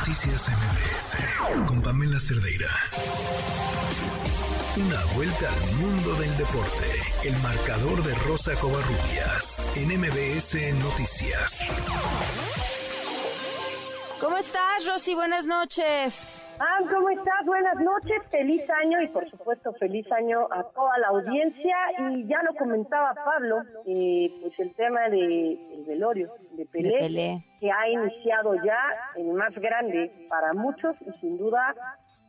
Noticias MBS con Pamela Cerdeira. Una vuelta al mundo del deporte. El marcador de Rosa Covarrubias en MBS Noticias. ¿Cómo estás, Rosy? Buenas noches. Ah, ¿cómo estás? Buenas noches, feliz año y por supuesto feliz año a toda la audiencia. Y ya lo comentaba Pablo, eh, pues el tema de velorio de Pelé, que ha iniciado ya el más grande para muchos y sin duda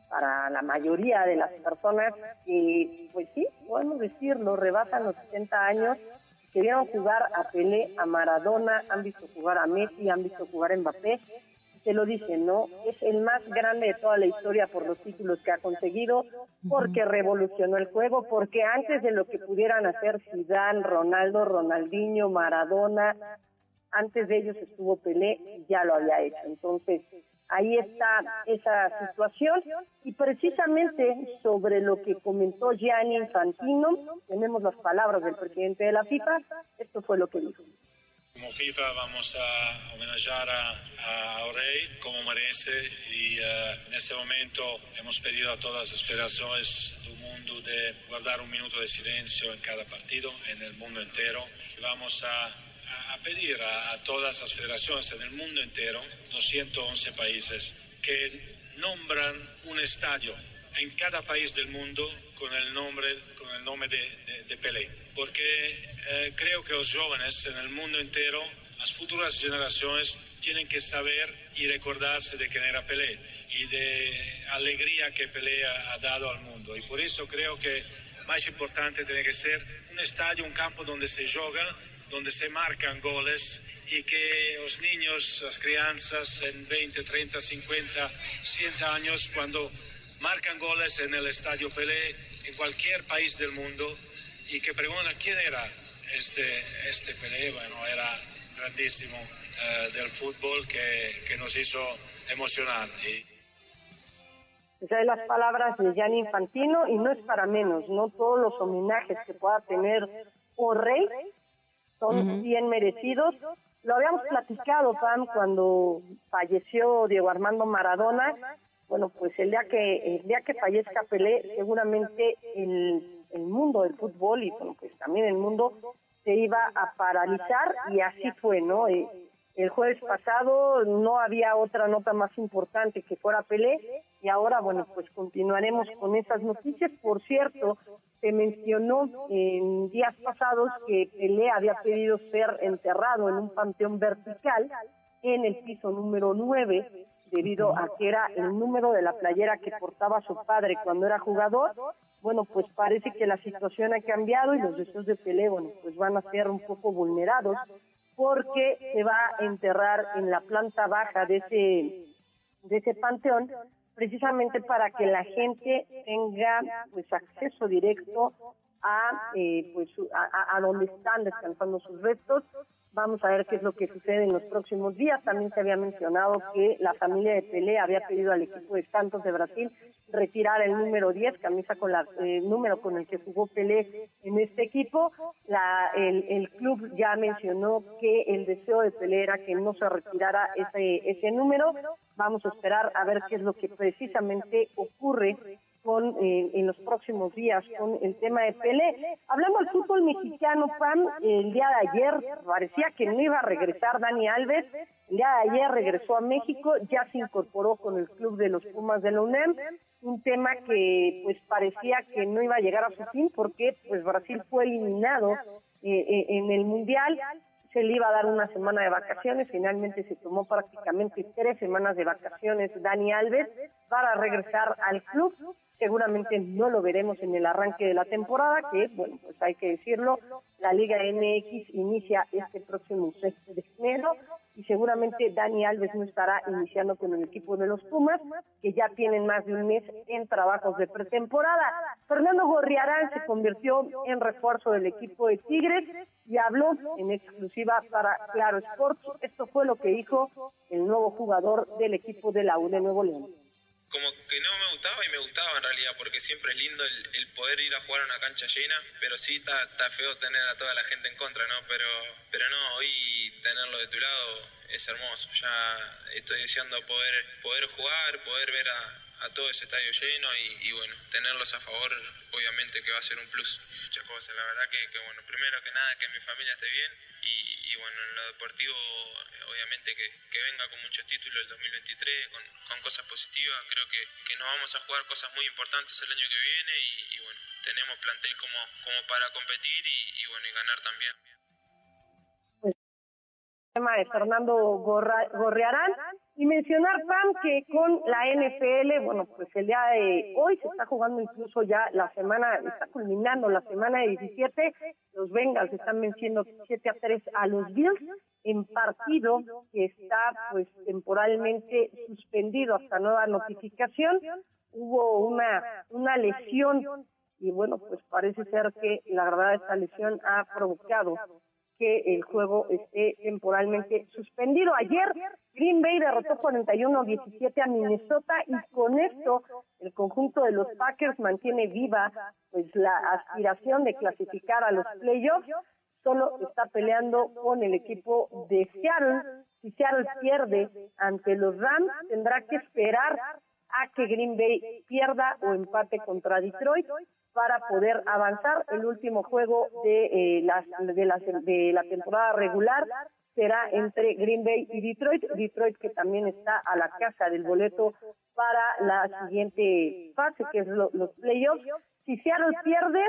para la mayoría de las personas que, pues sí, podemos decirlo, rebasan los 70 años, que vieron jugar a Pelé, a Maradona, han visto jugar a Messi, han visto jugar a Mbappé se lo dicen, ¿no? Es el más grande de toda la historia por los títulos que ha conseguido, porque revolucionó el juego, porque antes de lo que pudieran hacer Zidane, Ronaldo, Ronaldinho, Maradona, antes de ellos estuvo Pelé y ya lo había hecho. Entonces, ahí está esa situación y precisamente sobre lo que comentó Gianni Infantino, tenemos las palabras del presidente de la FIFA, esto fue lo que dijo. Como FIFA vamos a homenajear a, a Orey como merece y uh, en este momento hemos pedido a todas las federaciones del mundo de guardar un minuto de silencio en cada partido, en el mundo entero. Vamos a, a pedir a, a, todas las federaciones en el mundo entero, 211 países, que nombran un estadio en cada país del mundo con el nombre, con el nombre de, de, de Pelé. Porque eh, creo que los jóvenes en el mundo entero, las futuras generaciones, tienen que saber y recordarse de quién era Pelé y de alegría que Pelé ha, ha dado al mundo. Y por eso creo que más importante tiene que ser un estadio, un campo donde se juega, donde se marcan goles y que los niños, las crianzas en 20, 30, 50, 100 años, cuando marcan goles en el estadio Pelé, en cualquier país del mundo, y que preguntan quién era este, este Pelé, bueno, era grandísimo uh, del fútbol que, que, nos hizo emocionar. ¿sí? Son las palabras de Gianni Infantino y no es para menos, no todos los homenajes que pueda tener o rey son uh -huh. bien merecidos. Lo habíamos platicado, Pam, cuando falleció Diego Armando Maradona. Bueno, pues el día que el día que fallezca Pelé, seguramente el, el mundo del fútbol y bueno, pues también el mundo se iba a paralizar y así fue, ¿no? Eh, el jueves pasado no había otra nota más importante que fuera Pelé y ahora, bueno, pues continuaremos con esas noticias. Por cierto, se mencionó en días pasados que Pelé había pedido ser enterrado en un panteón vertical en el piso número 9 debido a que era el número de la playera que portaba su padre cuando era jugador. Bueno, pues parece que la situación ha cambiado y los deseos de Pelé, pues van a ser un poco vulnerados porque se va a enterrar en la planta baja de ese de ese panteón precisamente para que la gente tenga pues acceso directo a eh, pues a, a donde están descansando sus restos Vamos a ver qué es lo que sucede en los próximos días. También se había mencionado que la familia de Pelé había pedido al equipo de Santos de Brasil retirar el número 10, camisa con la eh, número con el que jugó Pelé en este equipo. La, el, el club ya mencionó que el deseo de Pelé era que no se retirara ese, ese número. Vamos a esperar a ver qué es lo que precisamente ocurre con eh, en los próximos días con el tema de Pelé. Hablando del fútbol mexicano, Pam, el día de ayer parecía que no iba a regresar Dani Alves. El día de ayer regresó a México, ya se incorporó con el club de los Pumas de la UNAM. Un tema que pues parecía que no iba a llegar a su fin porque pues Brasil fue eliminado eh, eh, en el Mundial se le iba a dar una semana de vacaciones, finalmente se tomó prácticamente tres semanas de vacaciones Dani Alves para regresar al club seguramente no lo veremos en el arranque de la temporada, que, bueno, pues hay que decirlo, la Liga MX inicia este próximo 6 de enero y seguramente Dani Alves no estará iniciando con el equipo de los Pumas, que ya tienen más de un mes en trabajos de pretemporada. Fernando Gorriarán se convirtió en refuerzo del equipo de Tigres y habló en exclusiva para Claro Sports. Esto fue lo que dijo el nuevo jugador del equipo de la U de Nuevo León como que no me gustaba y me gustaba en realidad, porque siempre es lindo el, poder ir a jugar a una cancha llena, pero sí está, está feo tener a toda la gente en contra, ¿no? Pero, pero no, hoy tenerlo de tu lado es hermoso. Ya estoy deseando poder, poder jugar, poder ver a, a todo ese estadio lleno y, bueno, tenerlos a favor obviamente que va a ser un plus. Muchas cosas, la verdad que, bueno, primero que nada que mi familia esté bien y, bueno, en lo deportivo obviamente que, venga con muchos títulos el 2023, con, con cosas positivas, creo que, que, nos vamos a jugar cosas muy importantes el año que viene y, bueno, tenemos plantel como, como para competir y, bueno, y ganar también. tema de Fernando Gorrearán y mencionar, Pam, que con la NFL, bueno, pues el día de hoy se está jugando incluso ya la semana, está culminando la semana de 17, los Bengals están venciendo 7 a 3 a los Bills en partido que está pues temporalmente suspendido hasta nueva notificación. Hubo una, una lesión y bueno, pues parece ser que la verdad esta lesión ha provocado que el juego esté temporalmente suspendido. Ayer Green Bay derrotó 41-17 a Minnesota y con esto el conjunto de los Packers mantiene viva pues la aspiración de clasificar a los playoffs. Solo está peleando con el equipo de Seattle. Si Seattle pierde ante los Rams, tendrá que esperar a que Green Bay pierda o empate contra Detroit para poder avanzar. El último juego de, eh, las, de, la, de la temporada regular será entre Green Bay y Detroit. Detroit que también está a la casa del boleto para la siguiente fase, que es los playoffs. Si Seattle pierde,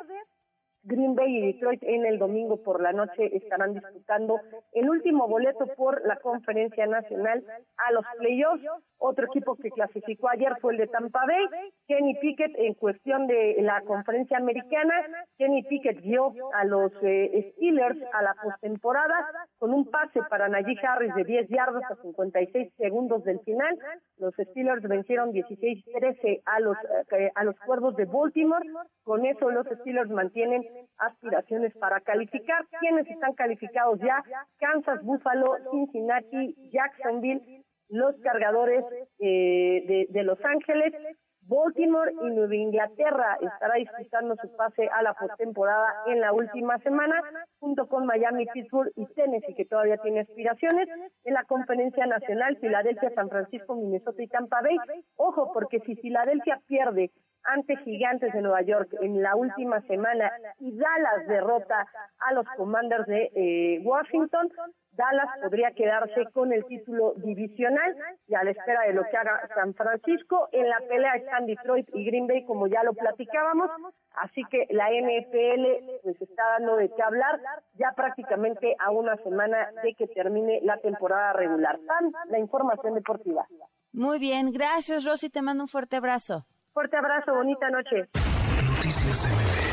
Green Bay y Detroit en el domingo por la noche estarán disputando el último boleto por la conferencia nacional a los playoffs. Otro equipo que clasificó ayer fue el de Tampa Bay. Kenny Pickett en cuestión de la conferencia americana. Kenny Pickett dio a los eh, Steelers a la postemporada con un pase para Najee Harris de 10 yardas a 56 segundos del final. Los Steelers vencieron 16-13 a los eh, a los Cuervos de Baltimore. Con eso los Steelers mantienen aspiraciones para calificar. ¿Quiénes están calificados ya? Kansas, Buffalo, Cincinnati, Jacksonville, los cargadores eh, de, Los Ángeles, Baltimore y Nueva Inglaterra estará disputando su pase a la postemporada en la última semana, junto con Miami, Pittsburgh y Tennessee, que todavía tiene aspiraciones. En la conferencia nacional, Filadelfia, San Francisco, Minnesota y Tampa Bay. Ojo, porque si Filadelfia pierde ante Gigantes de Nueva York en la última semana y Dallas derrota a los Commanders de eh, Washington, Dallas podría quedarse con el título divisional y a la espera de lo que haga San Francisco. En la pelea están Detroit y Green Bay, como ya lo platicábamos. Así que la NFL pues está dando de qué hablar ya prácticamente a una semana de que termine la temporada regular. Tan la información deportiva. Muy bien, gracias Rosy, te mando un fuerte abrazo. Fuerte abrazo, bonita noche. Noticias MBS